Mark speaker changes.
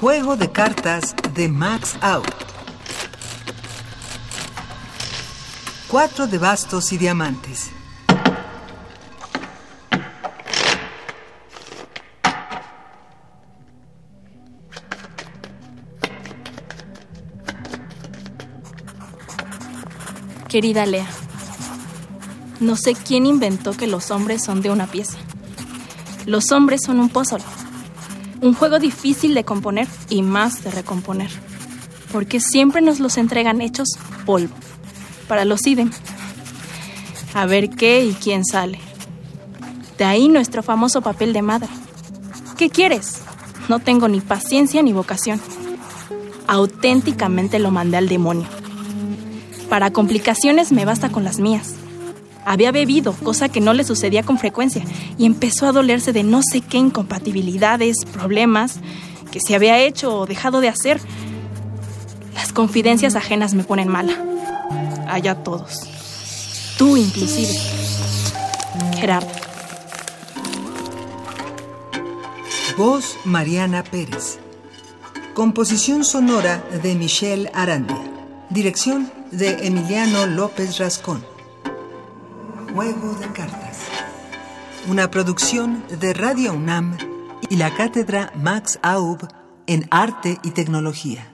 Speaker 1: Juego de cartas de Max Out. Cuatro de bastos y diamantes.
Speaker 2: Querida Lea, no sé quién inventó que los hombres son de una pieza. Los hombres son un puzzle. Un juego difícil de componer y más de recomponer. Porque siempre nos los entregan hechos polvo. Para los idem. A ver qué y quién sale. De ahí nuestro famoso papel de madre. ¿Qué quieres? No tengo ni paciencia ni vocación. Auténticamente lo mandé al demonio. Para complicaciones me basta con las mías. Había bebido, cosa que no le sucedía con frecuencia, y empezó a dolerse de no sé qué incompatibilidades, problemas, que se había hecho o dejado de hacer. Las confidencias ajenas me ponen mala. Allá todos. Tú inclusive. Gerardo.
Speaker 1: Voz Mariana Pérez. Composición sonora de Michelle Arandia. Dirección de Emiliano López Rascón. Juego de cartas. Una producción de Radio UNAM y la cátedra Max Aub en Arte y Tecnología.